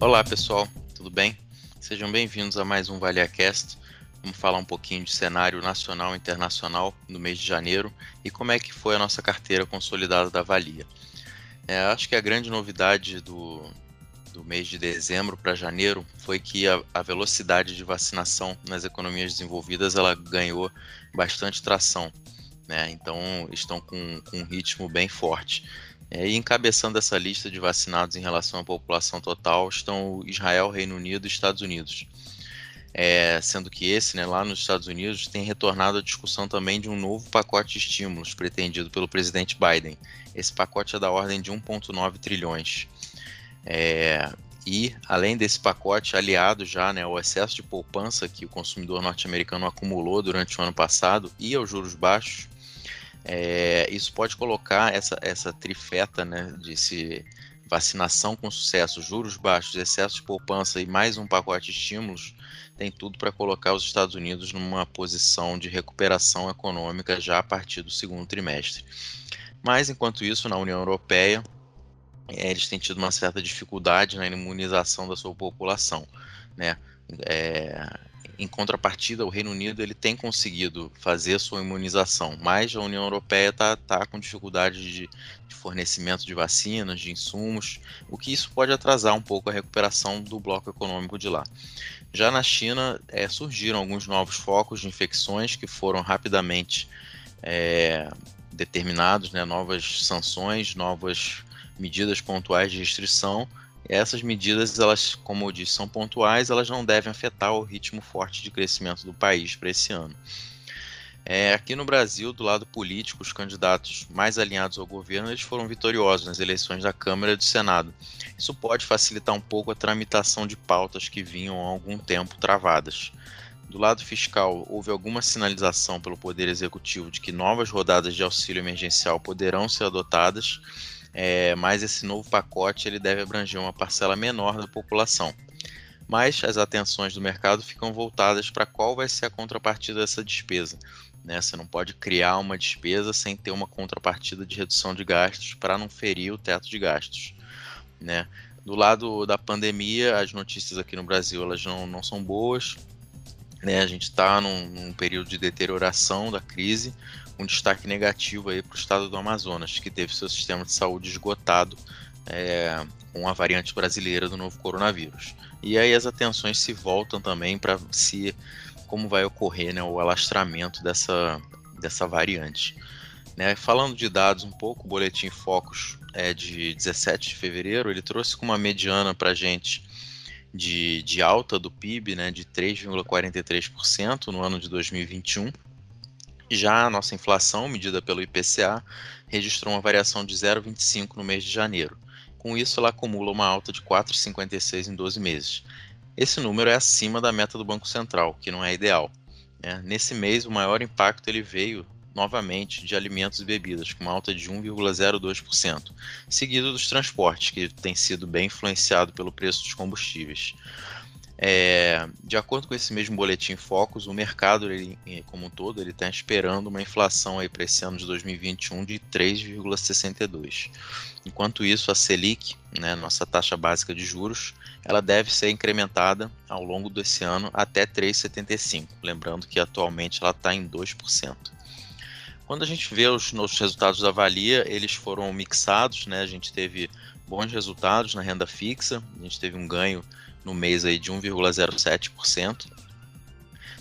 Olá pessoal, tudo bem? Sejam bem-vindos a mais um ValiaCast. Vamos falar um pouquinho de cenário nacional e internacional no mês de janeiro e como é que foi a nossa carteira consolidada da Valia. É, acho que a grande novidade do, do mês de dezembro para janeiro foi que a, a, velocidade de vacinação nas economias desenvolvidas ela ganhou bastante tração. Né? Então estão com, com um ritmo bem forte. É, e encabeçando essa lista de vacinados em relação à população total estão Israel, Reino Unido e Estados Unidos. É, sendo que esse, né, lá nos Estados Unidos, tem retornado a discussão também de um novo pacote de estímulos pretendido pelo presidente Biden. Esse pacote é da ordem de 1,9 trilhões. É, e, além desse pacote, aliado já né, ao excesso de poupança que o consumidor norte-americano acumulou durante o ano passado e aos juros baixos, é, isso pode colocar essa, essa trifeta né, de se vacinação com sucesso, juros baixos, excesso de poupança e mais um pacote de estímulos, tem tudo para colocar os Estados Unidos numa posição de recuperação econômica já a partir do segundo trimestre. Mas, enquanto isso, na União Europeia, é, eles têm tido uma certa dificuldade na imunização da sua população. Né? É, em contrapartida, o Reino Unido ele tem conseguido fazer sua imunização, mas a União Europeia está tá com dificuldade de, de, fornecimento de vacinas, de insumos, o que isso pode atrasar um pouco a recuperação do bloco econômico de lá. Já na China, é, surgiram alguns novos focos de infecções que foram rapidamente é, determinados, né, novas sanções, novas medidas pontuais de restrição essas medidas, elas, como eu disse, são pontuais, elas não devem afetar o ritmo forte de crescimento do país para esse ano. É, aqui no Brasil, do lado político, os candidatos mais alinhados ao governo eles foram vitoriosos nas eleições da Câmara e do Senado. Isso pode facilitar um pouco a tramitação de pautas que vinham há algum tempo travadas. Do lado fiscal, houve alguma sinalização pelo Poder Executivo de que novas rodadas de auxílio emergencial poderão ser adotadas é, mas esse novo pacote ele deve abranger uma parcela menor da população. Mas as atenções do mercado ficam voltadas para qual vai ser a contrapartida dessa despesa. Né? Você não pode criar uma despesa sem ter uma contrapartida de redução de gastos para não ferir o teto de gastos. Né? Do lado da pandemia, as notícias aqui no Brasil elas não, não são boas. Né? A gente está num, num período de deterioração da crise, um destaque negativo aí para o estado do Amazonas, que teve seu sistema de saúde esgotado é, com a variante brasileira do novo coronavírus. E aí as atenções se voltam também para se como vai ocorrer né, o alastramento dessa, dessa variante. Né, falando de dados um pouco, o Boletim Focus é de 17 de fevereiro, ele trouxe com uma mediana para a gente de, de alta do PIB né, de 3,43% no ano de 2021 já a nossa inflação, medida pelo IPCA, registrou uma variação de 0,25 no mês de janeiro. Com isso, ela acumula uma alta de 4,56 em 12 meses. Esse número é acima da meta do Banco Central, que não é ideal. Né? Nesse mês, o maior impacto ele veio novamente de alimentos e bebidas, com uma alta de 1,02%, seguido dos transportes, que tem sido bem influenciado pelo preço dos combustíveis. É, de acordo com esse mesmo boletim Focus, o mercado ele, como um todo ele está esperando uma inflação para esse ano de 2021 de 3,62. Enquanto isso, a Selic, né, nossa taxa básica de juros, ela deve ser incrementada ao longo desse ano até 3,75. Lembrando que atualmente ela está em 2%. Quando a gente vê os nossos resultados da Valia, eles foram mixados, né? A gente teve bons resultados na renda fixa, a gente teve um ganho no mês aí de 1,07%.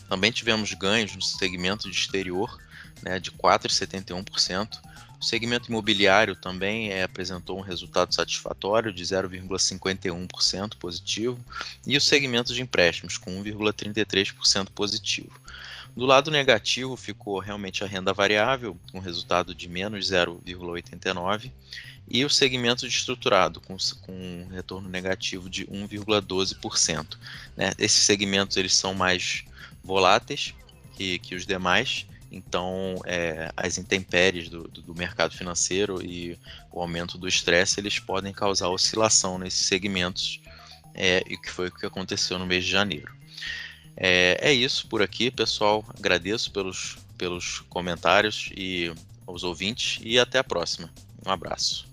Também tivemos ganhos no segmento de exterior, né, de 4,71%. O segmento imobiliário também é, apresentou um resultado satisfatório de 0,51% positivo e o segmento de empréstimos com 1,33% positivo. Do lado negativo ficou realmente a renda variável, com resultado de menos 0,89%, e o segmento estruturado, com, com um retorno negativo de 1,12%. Né? Esses segmentos eles são mais voláteis que, que os demais, então é, as intempéries do, do, mercado financeiro e o aumento do estresse eles podem causar oscilação nesses segmentos, é, e que foi o que aconteceu no mês de janeiro. É, é isso por aqui, pessoal. Agradeço pelos, pelos comentários e aos ouvintes e até a próxima. Um abraço.